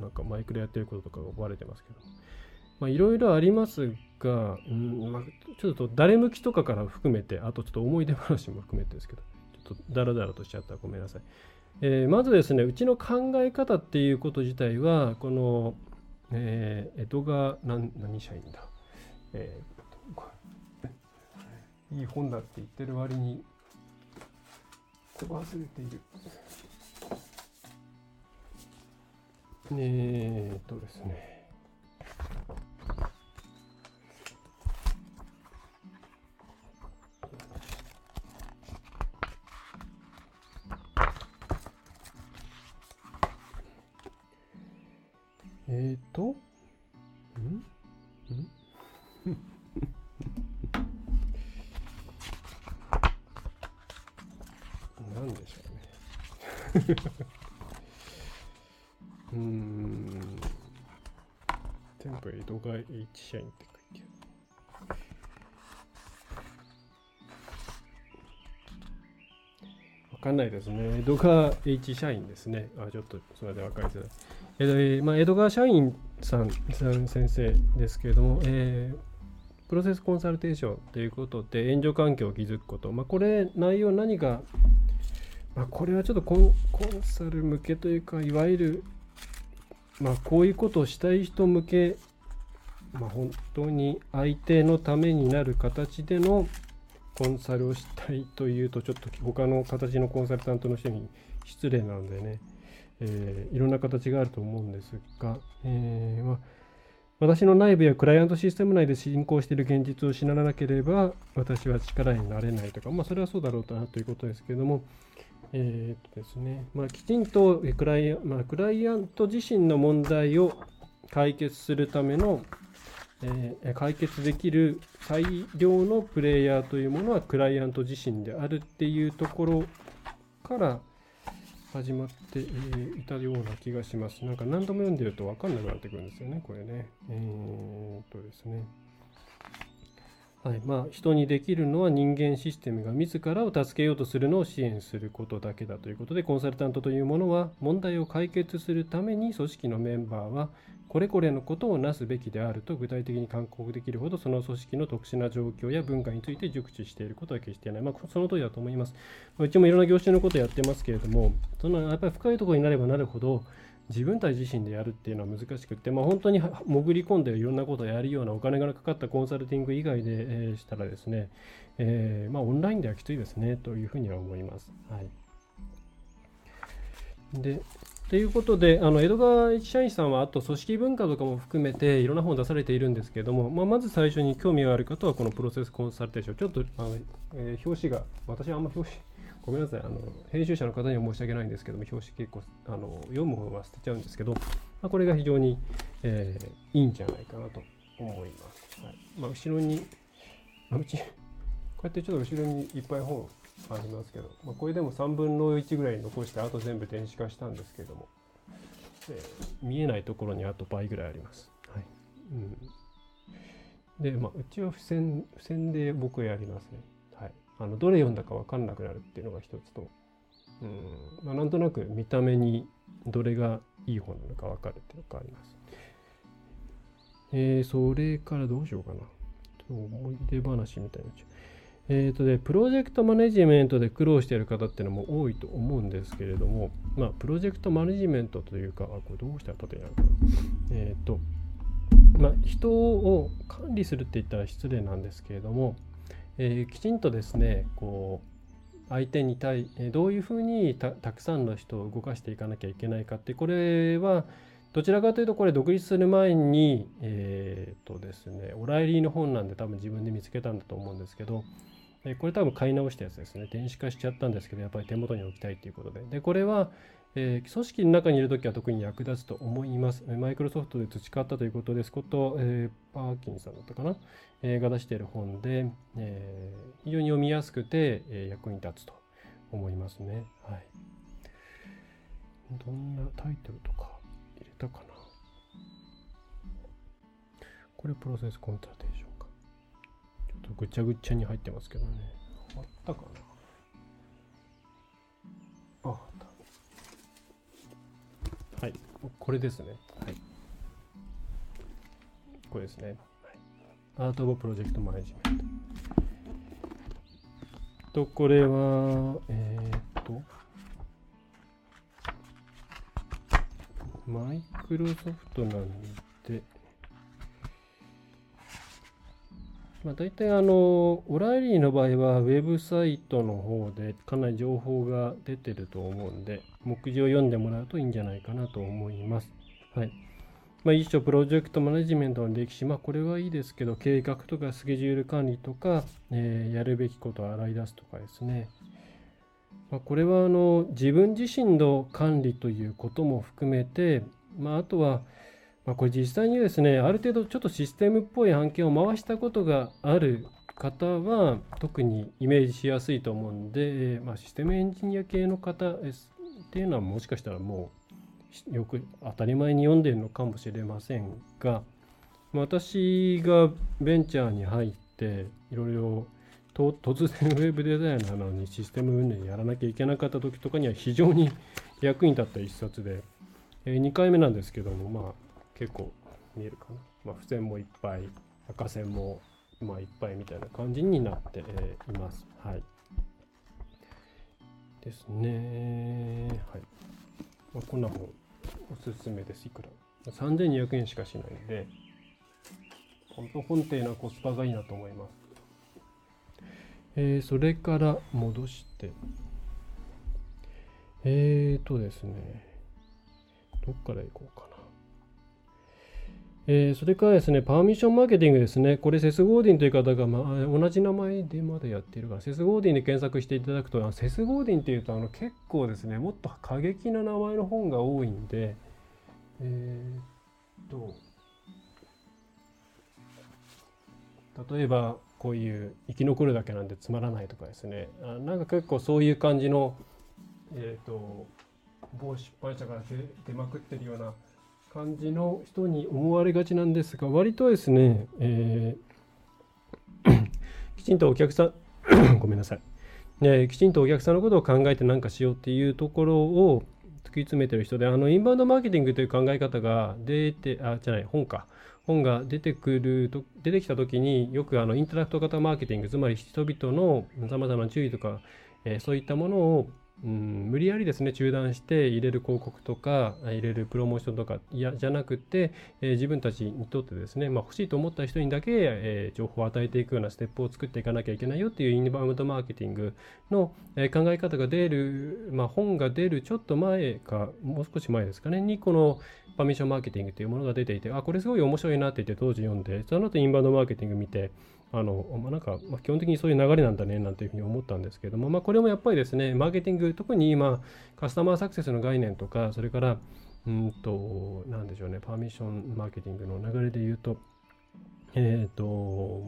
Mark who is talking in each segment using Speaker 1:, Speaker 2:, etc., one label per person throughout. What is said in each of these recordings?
Speaker 1: なんかマイクでやってることとかがバレてますけど、まあ、いろいろありますが、うんまあ、ちょっと誰向きとかから含めて、あとちょっと思い出話も含めてですけど、ちょっとダラダラとしちゃったらごめんなさい。えー、まずですね、うちの考え方っていうこと自体は、この、えー、江戸川何何社員だ、えー、いい本だって言ってる割に忘れている。えー、っとですね。えっ、と、ん？ん？なんでしょうね。全部江戸川 H 社員って書いてある。わかんないですね。江戸川 H 社員ですね。あ、ちょっとそれで分かりづらい。えーまあ、江戸川社員さんさん先生ですけれども、えー、プロセスコンサルテーションということで援助環境を築くこと、まあ、これ内容何が、まあ、これはちょっとコンコンサル向けというかいわゆる、まあ、こういうことをしたい人向け、まあ、本当に相手のためになる形でのコンサルをしたいというとちょっと他の形のコンサルタントの人に失礼なのでね。えー、いろんな形があると思うんですが、えーまあ、私の内部やクライアントシステム内で進行している現実を知らなければ私は力になれないとか、まあ、それはそうだろうということですけども、えーとですね。まあ、きちんとクライ,、まあ、クライアント自身の問題を解決するための、え、解決できる最良のプレイヤーというものはクライアント自身であるっていうところから始まっていたような気がします。なんか何度も読んでると分かんなくなってくるんですよね、これね。えー、っとですね。はいまあ、人にできるのは人間システムが自らを助けようとするのを支援することだけだということでコンサルタントというものは問題を解決するために組織のメンバーはこれこれのことをなすべきであると具体的に勧告できるほどその組織の特殊な状況や文化について熟知していることは決してない。まあ、その通りだと思います。うちもいろんな業種のことをやってますけれども、そのやっぱり深いところになればなるほど、自分たち自身でやるっていうのは難しくて、まあ、本当に潜り込んでいろんなことをやるようなお金がかかったコンサルティング以外で、え、したらですね、えー、まあ、オンラインではきついですねというふうには思います。はい、で、ということで、あの江戸川一社員さんはあと組織文化とかも含めていろんな本を出されているんですけれども、まあ、まず最初に興味がある方はこのプロセスコンサルテーション、ちょっとあの、えー、表紙が、私はあんま表紙、ごめんなさいあの、編集者の方には申し訳ないんですけども、表紙結構あの読む本は捨てちゃうんですけど、まあ、これが非常に、えー、いいんじゃないかなと思います。はいまあ、後ろに、あ、うち、こうやってちょっと後ろにいっぱい本ありますけど、まあ、これでも3分の1ぐらい残してあと全部電子化したんですけども、えー、見えないところにあと倍ぐらいあります。はいうん、で、まあ、うちは付箋付箋で僕はやりますね。はい、あのどれ読んだか分かんなくなるっていうのが一つと、うんまあ、なんとなく見た目にどれがいい本なのか分かるっていうのがあります。えー、それからどうしようかな。思い出話みたいな。えーとで、プロジェクトマネジメントで苦労している方っていうのも多いと思うんですけれども、まあ、プロジェクトマネジメントというか、あこれどうしたら縦になるかな。えっ、ー、と、まあ、人を管理するって言ったら失礼なんですけれども、えー、きちんとですね、こう、相手に対、どういうふうにたくさんの人を動かしていかなきゃいけないかって、これは、どちらかというとこれ独立する前に、えっ、ー、とですね、オライリーの本なんで多分自分で見つけたんだと思うんですけど、これ多分買い直したやつですね。電子化しちゃったんですけど、やっぱり手元に置きたいということで。で、これは、えー、組織の中にいるときは特に役立つと思います。マイクロソフトで培ったということですこと、えー、パーキンさんだったかな、が出している本で、えー、非常に読みやすくて、えー、役に立つと思いますね。はい。どんなタイトルとか入れたかなこれプロセスコントラテーションか。ちょっとぐちゃぐちゃに入ってますけどね。あったかなあ、あった。はい。これですね。はい。これですね。アート・オブ・プロジェクト・マネジメント。と、これは、えー、っと、マイクロソフトなんで、まあ、大体あの、オライリーの場合はウェブサイトの方でかなり情報が出てると思うんで、目次を読んでもらうといいんじゃないかなと思います。はい。まあ、一種プロジェクトマネジメントの歴史、まあ、これはいいですけど、計画とかスケジュール管理とか、えー、やるべきことを洗い出すとかですね。まあ、これはあの自分自身の管理ということも含めて、まあ、あとは、まあ、これ実際にですねある程度ちょっとシステムっぽい案件を回したことがある方は特にイメージしやすいと思うんで、まあ、システムエンジニア系の方っていうのはもしかしたらもうよく当たり前に読んでるのかもしれませんが私がベンチャーに入っていろいろと突然ウェブデザイナーなのにシステム運営やらなきゃいけなかった時とかには非常に役に立った一冊で、えー、2回目なんですけどもまあ結構見えるかな、まあ、付箋もいっぱい赤線もまあいっぱいみたいな感じになって、います。はい。ですね。はい。まあ、こんな本おすすめです。いくら ?3200 円しかしないんで、本当本っていうのコスパがいいなと思います。えー、それから戻して、えーとですね、どっから行こうかな。えー、それからですね、パーミッションマーケティングですね。これ、セス・ゴーディンという方が、まあ、同じ名前でまだやっているから、セス・ゴーディンで検索していただくと、あセス・ゴーディンっていうと、あの結構ですね、もっと過激な名前の本が多いんで、えー、と、例えば、こういう生き残るだけなんでつまらないとかですねあなんか結構そういう感じのえっ、と某出版社から出まくってるような感じの人に思われがちなんですが割とですね、えー、きちんとお客さん ごめんなさい、ね、きちんとお客さんのことを考えて何かしようっていうところを突き詰めてる人であのインバウンドマーケティングという考え方が出てあじゃない本か。本が出てくると出てきた時によくあのインタラクト型マーケティングつまり人々のさまざまな注意とか、えー、そういったものをうん、無理やりですね中断して入れる広告とか入れるプロモーションとかいやじゃなくて、えー、自分たちにとってですね、まあ、欲しいと思った人にだけ、えー、情報を与えていくようなステップを作っていかなきゃいけないよっていうインバウンドマーケティングの、えー、考え方が出る、まあ、本が出るちょっと前かもう少し前ですかねにこのパミッションマーケティングというものが出ていてあこれすごい面白いなって言って当時読んでその後インバウンドマーケティング見てあの、まあ、なんか、ま、基本的にそういう流れなんだねなんていうふうに思ったんですけども、まあ、これもやっぱりですね、マーケティング、特に今、カスタマーサクセスの概念とか、それから、うんと、なんでしょうね、パーミッションマーケティングの流れで言うと、えっ、ー、と、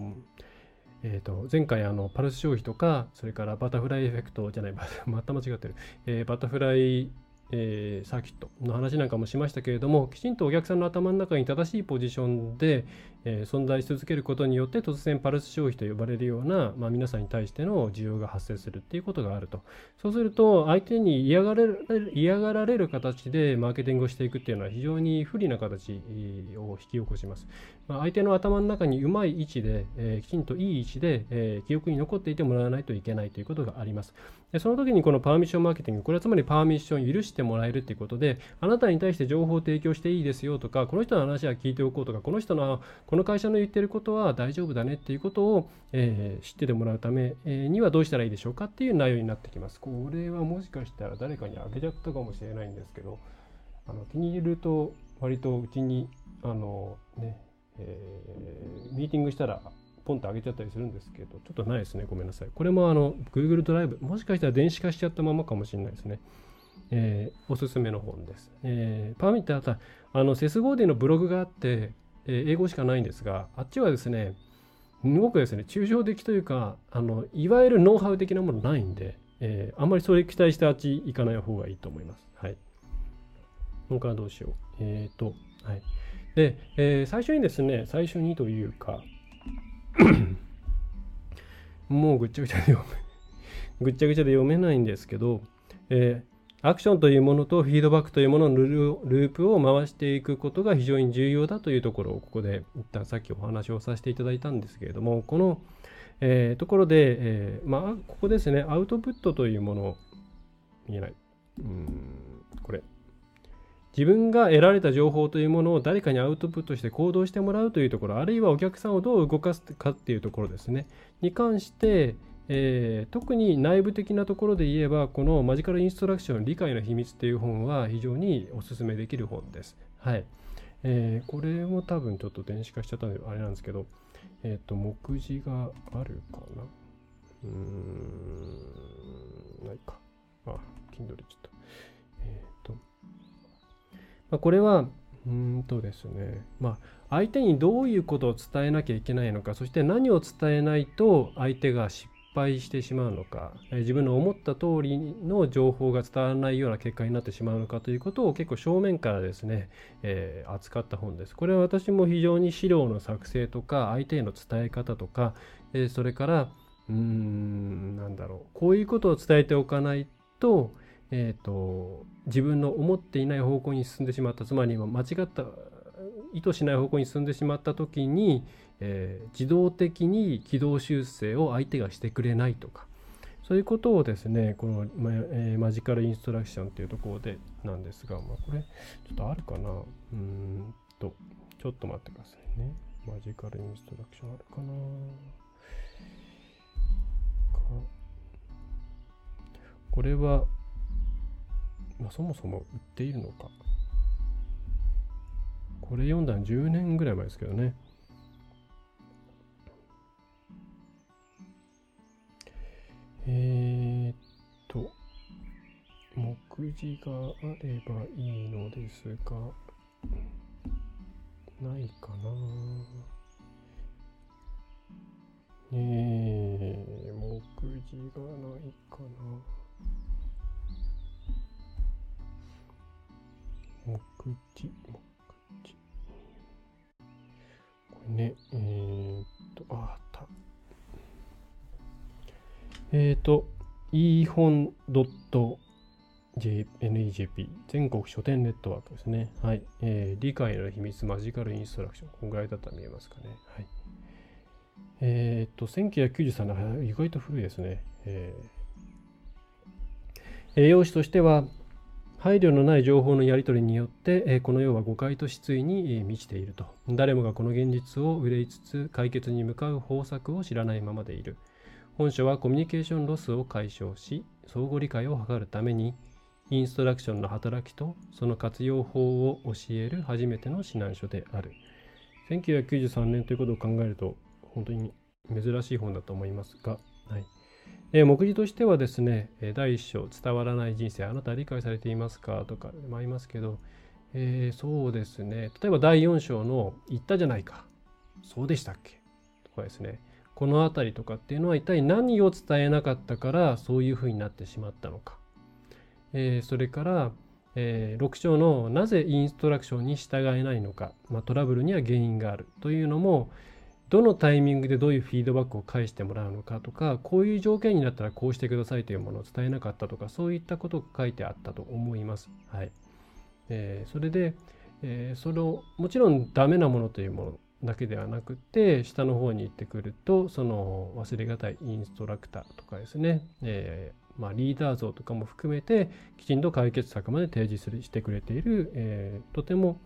Speaker 1: えーと、前回あのパルス消費とかそれからバタフライエフェクトじゃない また間違ってる、えー、バタフライえー、サーキットの話なんかもしましたけれどもきちんとお客さんの頭の中に正しいポジションで、えー、存在し続けることによって突然パルス消費と呼ばれるような、まあ、皆さんに対しての需要が発生するっていうことがあると。そうすると相手に嫌がれ嫌がられる形でマーケティングをしていくっていうのは非常に不利な形を引き起こします、まあ、相手の頭の中にうまい位置で、えー、きちんといい位置で、え記憶に残っていてもらわないといけないということがあります。でその時にこのパーミッションマーケティングこれはつまりパーミッションを許してもらえるっていうことであなたに対して情報を提供していいですよとかこの人の話は聞いておこうとかこの人のここの会社の言ってることは大丈夫だねっていうことを、えー、知っててもらうためにはどうしたらいいでしょうかっていう内容になってきます。これはもしかしたら誰かにあげちゃったかもしれないんですけどあの気に入ると割とうちにあのね、えー、ミーティングしたらポンと上げちゃったりするんですけど、ちょっとないですね。ごめんなさい。これもあの Google ドライブ、もしかしたら電子化しちゃったままかもしれないですね。えー、おすすめの本です。えー、パーミットあったあのセス・ゴーディのブログがあって、え、英語しかないんですがあっちはですねすごくですね抽象的というかあのいわゆるノウハウ的なものないんで、えー、あんまりそれ期待してあっち行かない方がいいと思います。はい。他はどうしよう。えっ、ー、と、はい。で、えー、最初にですね、最初にというか もうぐっちゃぐちゃで読め、ぐっちゃぐちゃで読めないんですけど、えー、アクションというものとフィードバックというもののループを回していくことが非常に重要だというところをここで一旦さっきお話をさせていただいたんですけれどもこの、えー、ところで、えー、まあここですねアウトプットというもの見えない。うんこれ。自分が得られた情報というものを誰かにアウトプットして行動してもらうというところあるいはお客さんをどう動かすかっていうところですね。に関して、えー、特に内部的なところで言えばこのマジカルインストラクション理解の秘密っていう本は非常におすすめできる本です。はい。えー、これも多分ちょっと電子化しちゃったんであれなんですけど、えっ、ー、と、目次があるかな？うーん、ないか。あ、Kindle ちょっと。えっ、ー、と、まあ、これは、うんとですね、まあ、相手にどういうことを伝えなきゃいけないのか、そして何を伝えないと相手が失敗してしまうのか、自分の思った通りの情報が伝わらないような結果になってしまうのかということを結構正面からですね、えー、扱った本です。これは私も非常に資料の作成とか、相手への伝え方とか、えー、それから、うーん、なんだろう、こういうことを伝えておかないと、えーと、自分の思っていない方向に進んでしまったつまり間違った意図しない方向に進んでしまった時に、えー、自動的に軌道修正を相手がしてくれないとかそういうことをですねこの、まえー、マジカルインストラクションというところでなんですが、まあ、これちょっとあるかな？うんとちょっと待ってくださいねマジカルインストラクションあるかな？かこれはまあ、そもそも売っているのか。これ読んだの10年ぐらい前ですけどね。えー、っと、目次があればいいのですが、ないかな。えー、目次がないかな。目次、目次。これね、えー、っと、あ、あった。えー、と、e 本 .nejp 全国書店ネットワークですね。はい。えー、理解の秘密マジカルインストラクション。こんぐらいだったら見えますかね。はい。えー、っと、1993年、意外と古いですね。えー、栄養士としては、配慮のない情報のやり取りによって、この世は誤解と失意に満ちていると。誰もがこの現実を憂いつつ解決に向かう方策を知らないままでいる。本書はコミュニケーションロスを解消し、相互理解を図るために、インストラクションの働きとその活用法を教える初めての指南書である。1993年ということを考えると、本当に珍しい本だと思いますが、はい。え、目次としてはですね、第一章、伝わらない人生、あなた理解されていますか？とかもありますけど、えー、そうですね、例えば第4章の言ったじゃないか、そうでしたっけ？とかですね、この辺りとかっていうのは一体何を伝えなかったからそういうふうになってしまったのか。えー、それから、えー、6章のなぜインストラクションに従えないのか、まあ、トラブルには原因があるというのも、どのタイミングでどういうフィードバックを返してもらうのかとかこういう条件になったらこうしてくださいというものを伝えなかったとかそういったことが書いてあったと思います。はいえー、それで、えー、そのもちろんダメなものというものだけではなくて下の方に行ってくるとその忘れがたいインストラクターとかですね、えー、まあ、リーダー像とかも含めてきちんと解決策まで提示するしてくれている、えとても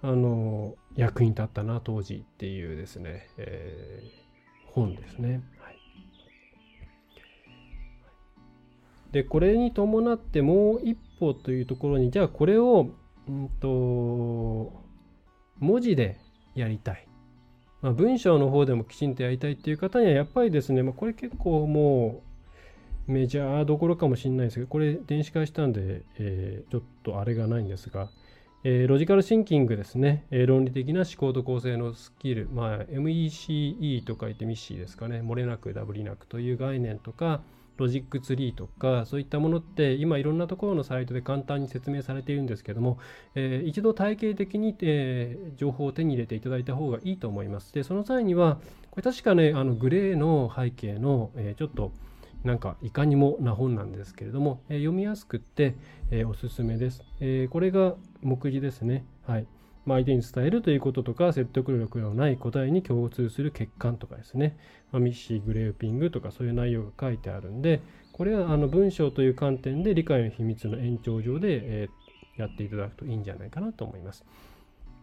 Speaker 1: あの役に立ったな当時っていうですね、えー、本ですね。はい、でこれに伴ってもう一歩というところにじゃあこれを、うんと、文字でやりたい。まあ、文章の方でもきちんとやりたいっていう方にはやっぱりですね、まあ、これ結構もうメジャーどころかもしれないですけど、これ電子化したんで、えー、ちょっとあれがないんですが、えー、ロジカルシンキングですね、えー、論理的な思考と構成のスキル、まあ、MECE と書いてミッシーですかね、漏れなくダブりなくという概念とか、ロジックツリーとかそういったものって今いろんなところのサイトで簡単に説明されているんですけども、えー、一度体系的に、えー、情報を手に入れていただいた方がいいと思います。でその際にはこれ確かねあのグレーの背景の、えー、ちょっとなんかいかにもな本なんですけれども、えー、読みやすくって、えー、おすすめです、えー、これが目次ですね。はい。まあ、相手に伝えるということとか、説得力のない答えに共通する欠陥とかですね、まあ、ミッシー、グレーピングとかそういう内容が書いてあるんで、これはあの文章という観点で理解の秘密の延長上で、えー、やっていただくといいんじゃないかなと思います。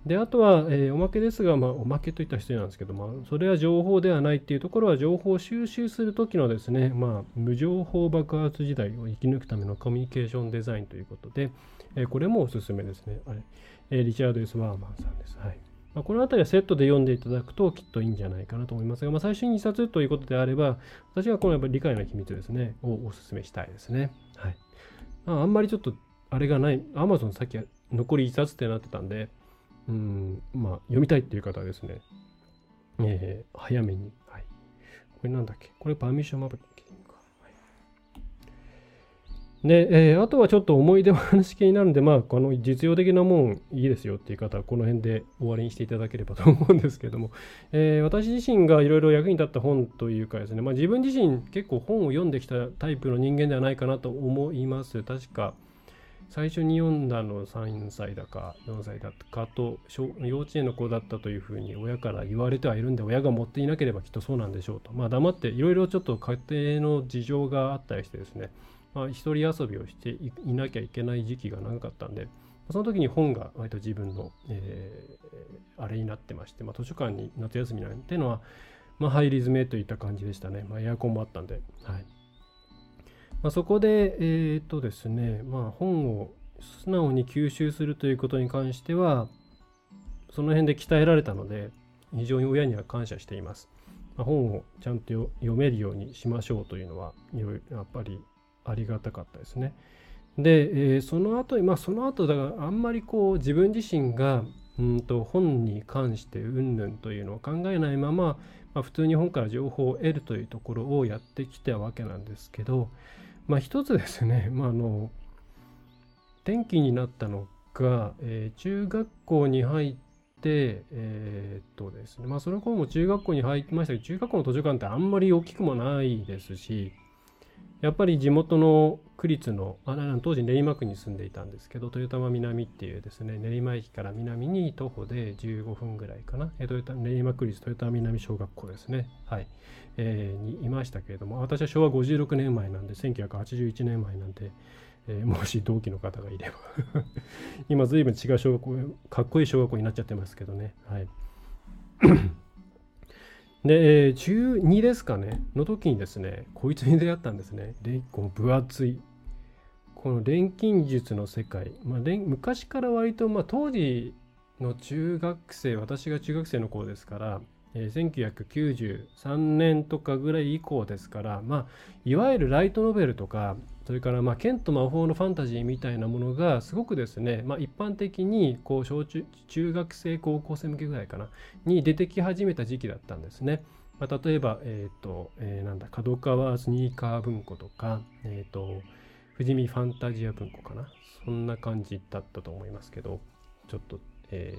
Speaker 1: で、あとは、えー、おまけですが、まあ、おまけといった失礼なんですけど、まあ、それは情報ではないっていうところは、情報を収集するときのですね、まあ、無情報爆発時代を生き抜くためのコミュニケーションデザインということで、えー、これもおすすめですね。あれ、えー、リチャード・エス・ワーマンさんです。はい。まあ、この辺りはセットで読んでいただくときっといいんじゃないかなと思いますが、まあ、最初に2冊ということであれば、私はこのやっぱり理解の秘密ですね、をお勧めしたいですね。はい。あ、あんまりちょっとあれがない、Amazon さっき残り1冊ってなってたんで、うん、まあ、読みたいっていう方はですね、えー、早めに。はい。これなんだっけ？これパーミッションマーケティングか。はい、で、えー、あとはちょっと思い出話系になるんで、まあ、この実用的なもんいいですよっていう方は、この辺で終わりにしていただければと思うんですけども、えー、私自身がいろいろ役に立った本というかですね、まあ、自分自身結構本を読んできたタイプの人間ではないかなと思います。確か、最初に読んだの3歳だか4歳だかと幼稚園の子だったというふうに親から言われてはいるんで親が持っていなければきっとそうなんでしょうとまあ黙っていろいろちょっと家庭の事情があったりしてですねまあ、一人遊びをしていなきゃいけない時期が長かったんでその時に本が割と自分の、えー、あれになってまして、まあ、図書館に夏休みなんていうのは、まあ、入り詰めといった感じでしたね、まあ、エアコンもあったんで、はい。まあ、そこで、えー、っとですね、まあ、本を素直に吸収するということに関しては、その辺で鍛えられたので、非常に親には感謝しています。まあ、本をちゃんと読めるようにしましょうというのは、やっぱりありがたかったですね。で、えー、その後に、まあ、その後だからあんまりこう自分自身がうんと本に関してうんぬんというのを考えないまま、まあ、普通に本から情報を得るというところをやってきたわけなんですけど、まあ一つですね、まああの、転機になったのが、えー、中学校に入って、えー、っとですね、まあその頃も中学校に入ってましたけど、中学校の図書館ってあんまり大きくもないですし、やっぱり地元の区立のあ当時練馬区に住んでいたんですけど豊玉南っていうですね練馬駅から南に徒歩で15分ぐらいかな。練馬区立豊玉南小学校ですね。はい、えー、にいましたけれども私は昭和56年前なんで1981年前なんで、えー、もし同期の方がいれば。今随分違う小学校かっこいい小学校になっちゃってますけどね。はい。で、えー、中2ですかね、の時にですね、こいつに出会ったんですね。で、この分厚い、この錬金術の世界。まあ、昔から割と、まあ、当時の中学生、私が中学生の頃ですから、えー、1993年とかぐらい以降ですから、まあ、いわゆるライトノベルとかそれからまあ剣と魔法のファンタジーみたいなものがすごくですね、まあ、一般的にこう小中中学生高校生向けぐらいかなに出てき始めた時期だったんですね。まあ、例えば、えっ、ー、と、えー、なんだ、角川スニーカー文庫とか、えっ、ー、と、富士見ファンタジア文庫かな。そんな感じだったと思いますけど、ちょっと、え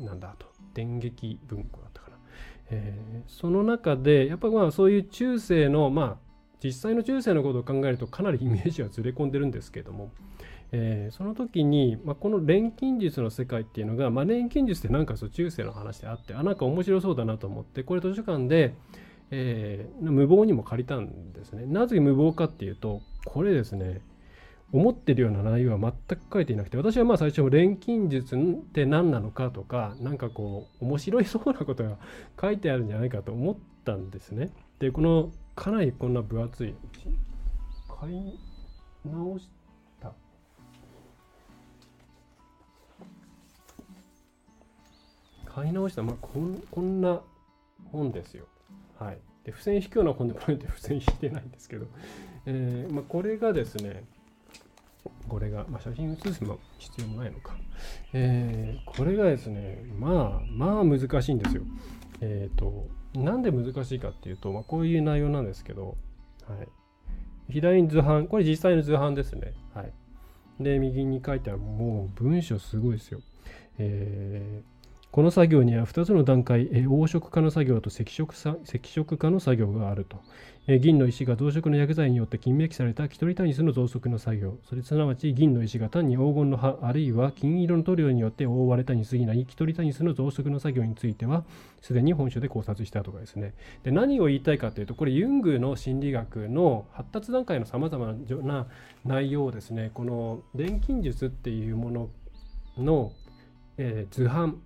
Speaker 1: ー、なんだと、電撃文庫だったかな。えー、その中でやっぱまあそういう中世のまあ実際の中世のことを考えるとかなりイメージはずれ込んでるんですけども、えー、その時に、まあ、この錬金術の世界っていうのが、まあ、錬金術ってなんかそう中世の話であってあなんか面白そうだなと思ってこれ図書館で、えー、無謀にも借りたんですねなぜ無謀かっていうとこれですね思ってるような内容は全く書いていなくて私はまあ最初錬金術って何なのかとか何かこう面白いそうなことが書いてあるんじゃないかと思ったんですね。でこのかなりこんな分厚い買い直した買い直したまあこんこんな本ですよ。はい。で付箋引くような本でこうやって付箋引いてないんですけどえーまあ、これがですね、これが、まあ、写真写すの必要もないのか。えー、これがですね、まあ、まあ難しいんですよ。えっ、ー、と、なんで難しいかっていうと、まあ、こういう内容なんですけど、はい。左に図版、これ実際の図版ですね。はい。で、右に書いてある、もう文章すごいですよ。えーこの作業には2つの段階、え黄色化の作業と赤色赤色化の作業があると。え銀の石が同色の薬剤によって金メキされたキトリタニスの増殖の作業。それすなわち銀の石が単に黄金の葉あるいは金色の塗料によって覆われたに過ぎないキトリタニスの増殖の作業については、すでに本書で考察したとかですね。で何を言いたいかというと、これユングの心理学の発達段階のさまざまな内容をですね、この錬金術っていうものの、えー、図版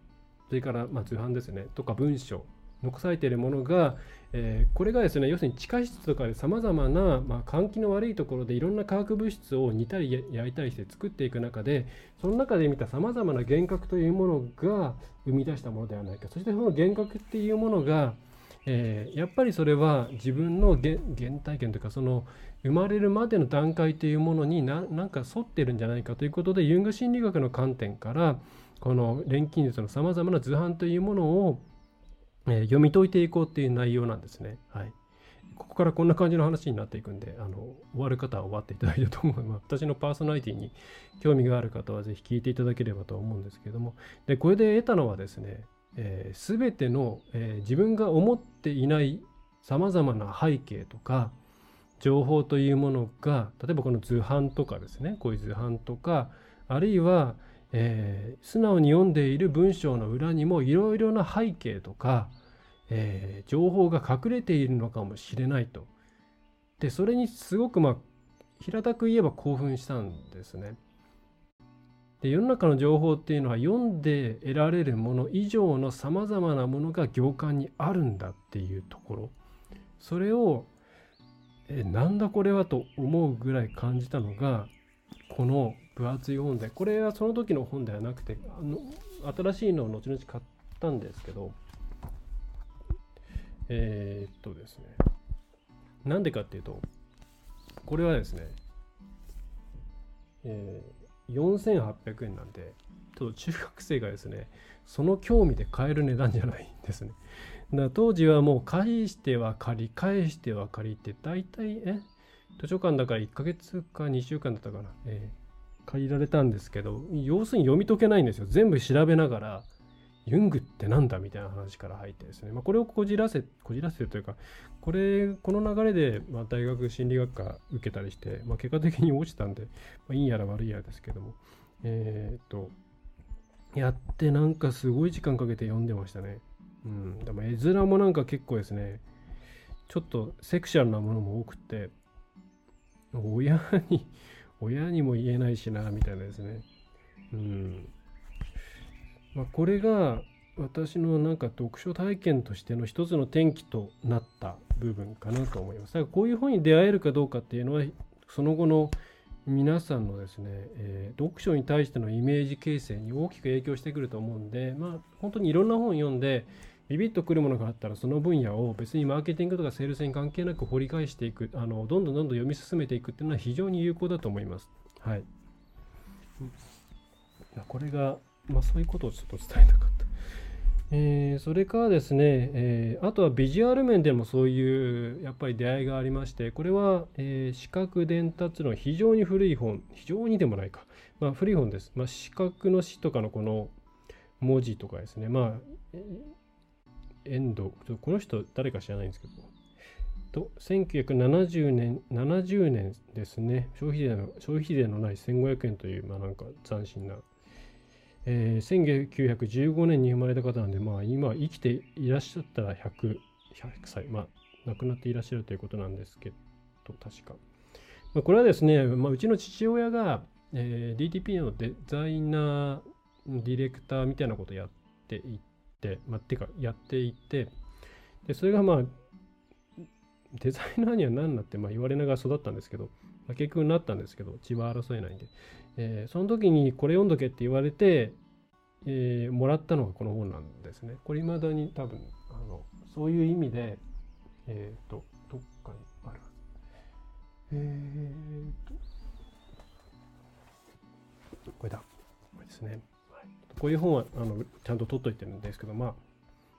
Speaker 1: それからま図版ですね。とか文章。残されているものが、えー、これがですね要するに地下室とかでさまざまな、まあ、換気の悪いところでいろんな化学物質を煮たり焼いたりして作っていく中でその中で見たさまざまな幻覚というものが生み出したものではないか。そしてその幻覚っていうものが、えー、やっぱりそれは自分の原体験というかその生まれるまでの段階というものになんか沿ってるんじゃないかということでユング心理学の観点からこの錬金術のさまざまな図版というものを、えー、読み解いていこうっていう内容なんですね。はい。ここからこんな感じの話になっていくんで、あの終わる方は終わっていただいたと思い ます。私のパーソナリティに興味がある方はぜひ聞いていただければと思うんですけれども、でこれで得たのはですね、す、えー、べ、ての、えー、自分が思っていないさまざまな背景とか、情報というものが、例えばこの図版とかですね、こういう図版とか、あるいは、えー、素直に読んでいる文章の裏にもいろいろな背景とか、えー、情報が隠れているのかもしれないと。でそれにすごくまあ平たく言えば興奮したんですね。で世の中の情報っていうのは読んで得られるもの以上のさまざまなものが行間にあるんだっていうところそれをえなんだこれはと思うぐらい感じたのがこの分厚い本でこれはその時の本ではなくてあの新しいのを後々買ったんですけどえー、っとですねなんでかっていうとこれはですね、えー、4800円なんでちょっと中学生がですねその興味で買える値段じゃないんですね。だ当時はもう返しては借り返しては借りって大体え図書館だから1ヶ月か2週間だったかな、えー借りられたんですけど要するに読み解けないんですよ。全部調べながらユングってなんだみたいな話から入ってですね、まあ、これをこじらせこじらせるというかこれこの流れで、ま、大学心理学科受けたりして、まあ、結果的に落ちたんで、まあ、いいやら悪いやらですけども。えー、っとやってなんかすごい時間かけて読んでましたね。うん。でも絵面もなんか結構ですねちょっとセクシャルなものも多くて親に親にも言えないしな、みたいなですね。うん。まあ、これが私のなんか読書体験としての一つの転機となった部分かなと思います。だからこういう本に出会えるかどうかっていうのは、その後の皆さんのですね、えー、読書に対してのイメージ形成に大きく影響してくると思うんで、まあ、本当にいろんな本読んで、ビビッとくるものがあったらその分野を別にマーケティングとかセールスに関係なく掘り返していくあのどんどんどんどん読み進めていくっていうのは非常に有効だと思います。はい。これが、まあ、そういうことをちょっと伝えたかった。えー、それからですね、えー、あとはビジュアル面でもそういうやっぱり出会いがありましてこれは、えー、視覚伝達の非常に古い本非常にでもないか、まあ、古い本です、まあ、視覚の詩とかのこの文字とかですねまあ遠藤、この人誰か知らないんですけど、と1970年、70年ですね、消費税の消費税のない1500円という、まあなんか斬新な、えー、1915年に生まれた方なんで、まあ今生きていらっしゃったら100、100歳、まあ亡くなっていらっしゃるということなんですけど、確か。まあ、これはですね、まあ、うちの父親が、えー、DTP のデザイナー、ディレクターみたいなことをやっていて、、まあ、てかやっていてでそれがまあデザイナーには何なってまあ言われながら育ったんですけど、まあ、結局なったんですけど血は争えないんで、えー、その時にこれ読んどけって言われて、えー、もらったのがこの本なんですねこれ未だに多分あのそういう意味でえっ、ー、とどっかにあるえっー、これだ。これですね。こういう本はあのちゃんと取っといてるんですけど、まあ、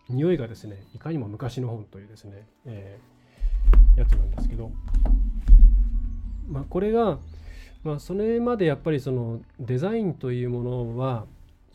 Speaker 1: 匂いがですね、いかにも昔の本というですね、えー、やつなんですけど、まあ、これが、まあ、それまでやっぱりそのデザインというものは、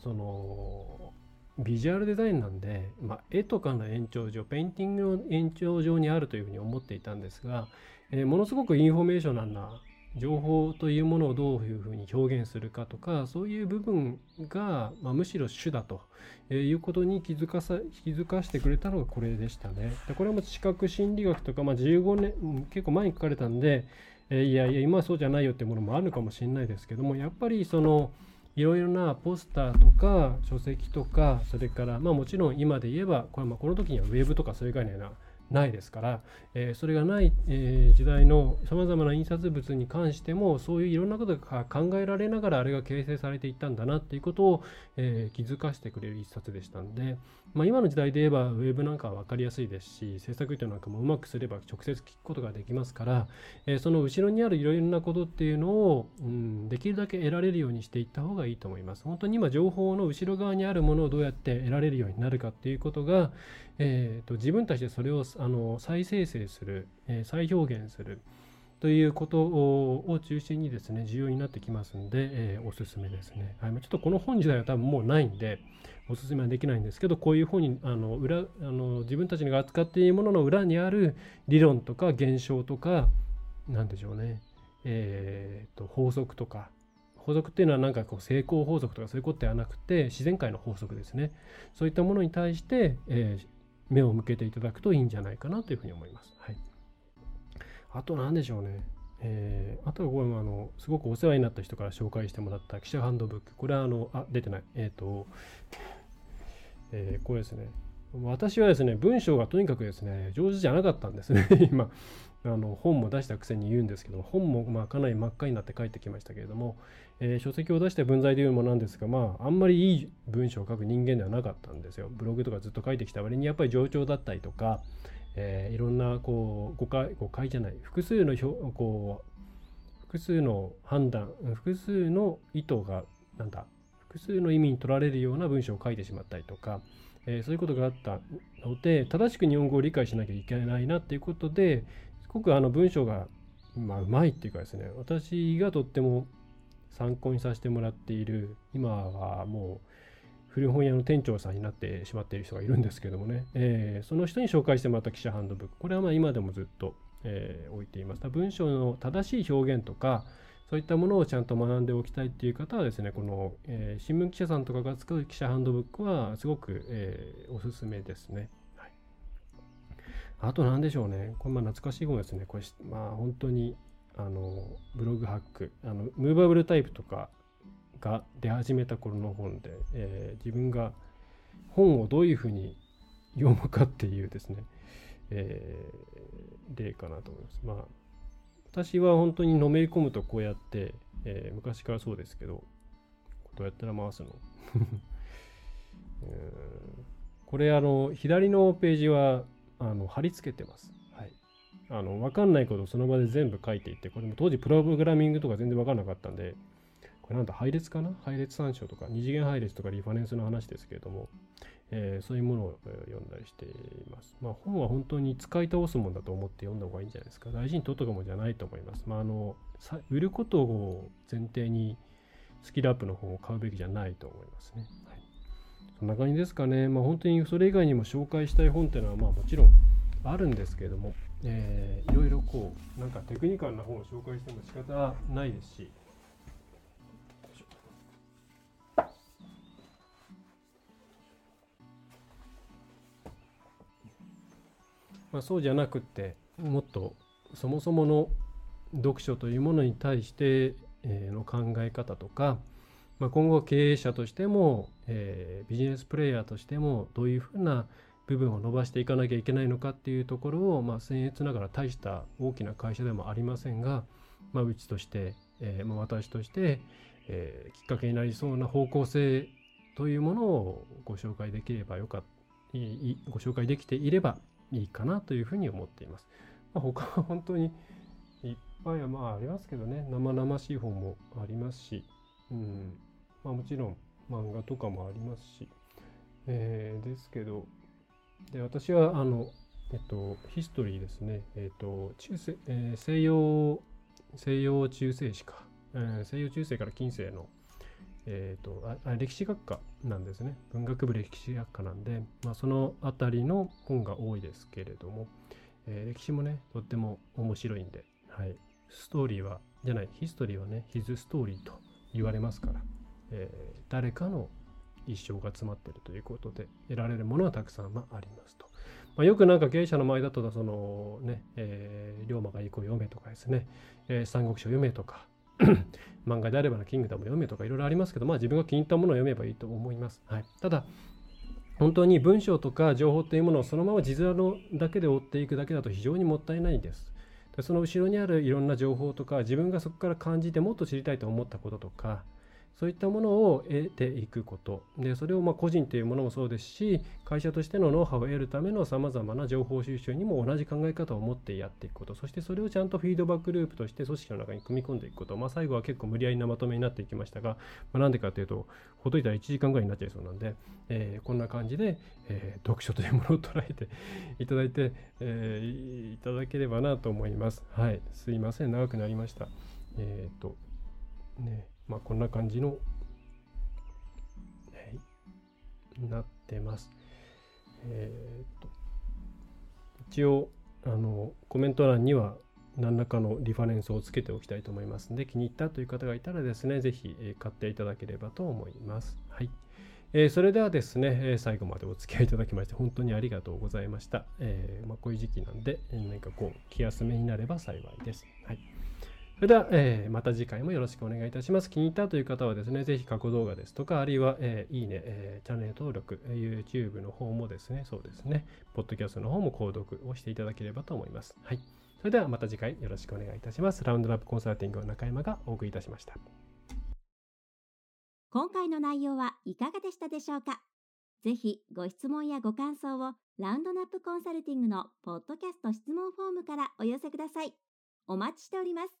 Speaker 1: そのビジュアルデザインなんで、まあ、絵とかの延長上ペインティングの延長上にあるというふうに思っていたんですが、えー、ものすごく informational な情報というものをどういうふうに表現するかとかそういう部分が、まあ、むしろ主だということに気づかさ気づかせてくれたのがこれでしたね。でこれも視覚心理学とか、まあ、15年結構前に書かれたんで、え、いやいや今はそうじゃないよってものもあるかもしれないですけどもやっぱりそのいろいろなポスターとか書籍とかそれからまあもちろん今で言えばこれまこの時にはウェブとかそういう概念はないですから、えー、それがない、えー、時代のさまざまな印刷物に関してもそういういろんなことが考えられながらあれが形成されていったんだなっていうことを、えー、気づかせてくれる一冊でしたんで、まあ、今の時代で言えばウェブなんかは分かりやすいですし制作人なんかもうまくすれば直接聞くことができますから、えその後ろにあるいろいろなことっていうのを、うん、できるだけ得られるようにしていった方がいいと思います。本当に今情報の後ろ側にあるものをどうやって得られるようになるかっていうことが、えーと、自分たちでそれをあの再生成する、えー、再表現するということを中心にですね重要になってきますんで、えー、おすすめですね、はい、ちょっとこの本自体は多分もうないんでおすすめはできないんですけどこういう本にあの裏あの自分たちが扱っているものの裏にある理論とか現象とか何でしょうね、えーと、と法則とか。法則っていうのはなんかこう成功法則とかそういうことではなくて自然界の法則ですね。そういったものに対して、えー、目を向けていただくといいんじゃないかなというふうに思います。はい、あと何でしょうね。えー、あとはこれもあのすごくお世話になった人から紹介してもらった記者ハンドブック。これはあの、あ、出てない。えっ、ー、と、えー、これですね。私はですね、文章がとにかくですね、上手じゃなかったんですね。今、あの本も出したくせに言うんですけども、本もまあかなり真っ赤になって帰ってきましたけれども、えー、書籍を出して文在で言うのもなんですが、まあ、あんまりいい文章を書く人間ではなかったんですよ。ブログとかずっと書いてきた割にやっぱり冗長だったりとか、えー、いろんなこう誤解誤解じゃない複数の表こう複数の判断複数の意図がなんだ複数の意味に取られるような文章を書いてしまったりとか、えー、そういうことがあったので正しく日本語を理解しなきゃいけないなっていうことですごくあの文章が、まあ、うまいっていうかですね私がとっても参考にさせてもらっている今はもう古本屋の店長さんになってしまっている人がいるんですけどもね、えー、その人に紹介してもらった記者ハンドブックこれはまあ今でもずっと、えー、置いています。文章の正しい表現とかそういったものをちゃんと学んでおきたいっていう方はですねこの、えー、新聞記者さんとかが使う記者ハンドブックはすごく、えー、おすすめですね。はい、あと何でしょうね。これまあ懐かしい本ですね。これまあ本当にあのブログハックあのムーバブルタイプとかが出始めた頃の本で、えー、自分が本をどういうふうに読むかっていうですね、えー、例かなと思います。まあ私は本当にのめり込むとこうやって、えー、昔からそうですけどどうやったら回すの。これあの左のページはあの貼り付けてます。あの分かんないことをその場で全部書いていってこれも当時プログラミングとか全然分かんなかったんでこれなんだ配列かな？配列参照とか二次元配列とかリファレンスの話ですけれども、えー、そういうものを読んだりしています。まあ、本は本当に使い倒すもんだと思って読んだ方がいいんじゃないですか。大事に取っとくもんじゃないと思います。まあ、あの売ることを前提にスキルアップの本を買うべきじゃないと思いますね。はい、そんな感じですかね。まあ、本当にそれ以外にも紹介したい本っていうのはまあもちろんあるんですけれども、えー、いろいろこうなんかテクニカルな本を紹介しても仕方ないですしまあ、そうじゃなくってもっとそもそもの読書というものに対しての考え方とか、まあ、今後経営者としても、えー、ビジネスプレイヤーとしてもどういうふうな部分を伸ばしていかなきゃいけないのかっていうところを、まあ、僭越ながら大した大きな会社でもありませんが、まあ、うちとして、えー、まあ、私として、えー、きっかけになりそうな方向性というものをご紹介できればよかったご紹介できていればいいかなというふうに思っています。まあ、他は本当にいっ場合はまあありますけどね。生々しい本もありますし、うん。まあ、もちろん漫画とかもありますし、えー、ですけど。で私はあの、えっと、ヒストリーですね、えっと中世えー、西洋西洋中世史か、えー、西洋中世から近世の、えーと、あ歴史学科なんですね文学部歴史学科なんで、まあ、その辺りの本が多いですけれども、えー、歴史もねとっても面白いんで、はい、ストーリーはじゃないヒストリーはねヒズストーリーと言われますから、えー、誰かの一生が詰まっているということで得られるものはたくさんありますと。まあ、よくなんか経営者の前だとそのね、えー、龍馬がいい子読めとかですね、えー、三国志を読めとか 漫画であればのキングダム読めとかいろいろありますけど、まあ自分が気に入ったものを読めばいいと思います。はい、ただ、本当に文章とか情報というものをそのまま字面のだけで追っていくだけだと非常にもったいないです。でその後ろにあるいろんな情報とか自分がそこから感じてもっと知りたいと思ったこととかそういったものを得ていくこと。でそれをま個人というものもそうですし会社としてのノウハウを得るためのさまざまな情報収集にも同じ考え方を持ってやっていくこと。そしてそれをちゃんとフィードバックループとして組織の中に組み込んでいくこと、まあ、最後は結構無理やりなまとめになっていきましたが、まあ、なんでかというとほどいたら1時間ぐらいになっちゃいそうなんで、えー、こんな感じで、えー、読書というものを捉えて いただいて、えー、いただければなと思います。はい、すいません。長くなりました。えっ、とね。まあ、こんな感じの、はい、なってます。えっ、と、一応、あの、コメント欄には何らかのリファレンスをつけておきたいと思いますので、気に入ったという方がいたらですね、ぜひ、え買っていただければと思います。はい。えー、それではですね、え最後までお付き合いいただきまして本当にありがとうございました。えー、まあ、こういう時期なんで、何かこう気休めになれば幸いです。はい。それでは、えー、また次回もよろしくお願いいたします。気に入ったという方はですね、ぜひ過去動画ですとか、あるいは、えー、いいね、えー、チャンネル登録、YouTube の方もですね、そうですね、ポッドキャストの方も購読をしていただければと思います。はい。それではまた次回よろしくお願いいたします。ラウンドラップコンサルティングの中山がお送りいたしました。
Speaker 2: 今回の内容はいかがでしたでしょうか？ぜひご質問やご感想をラウンドナップコンサルティングのポッドキャスト質問フォームからお寄せください。お待ちしております。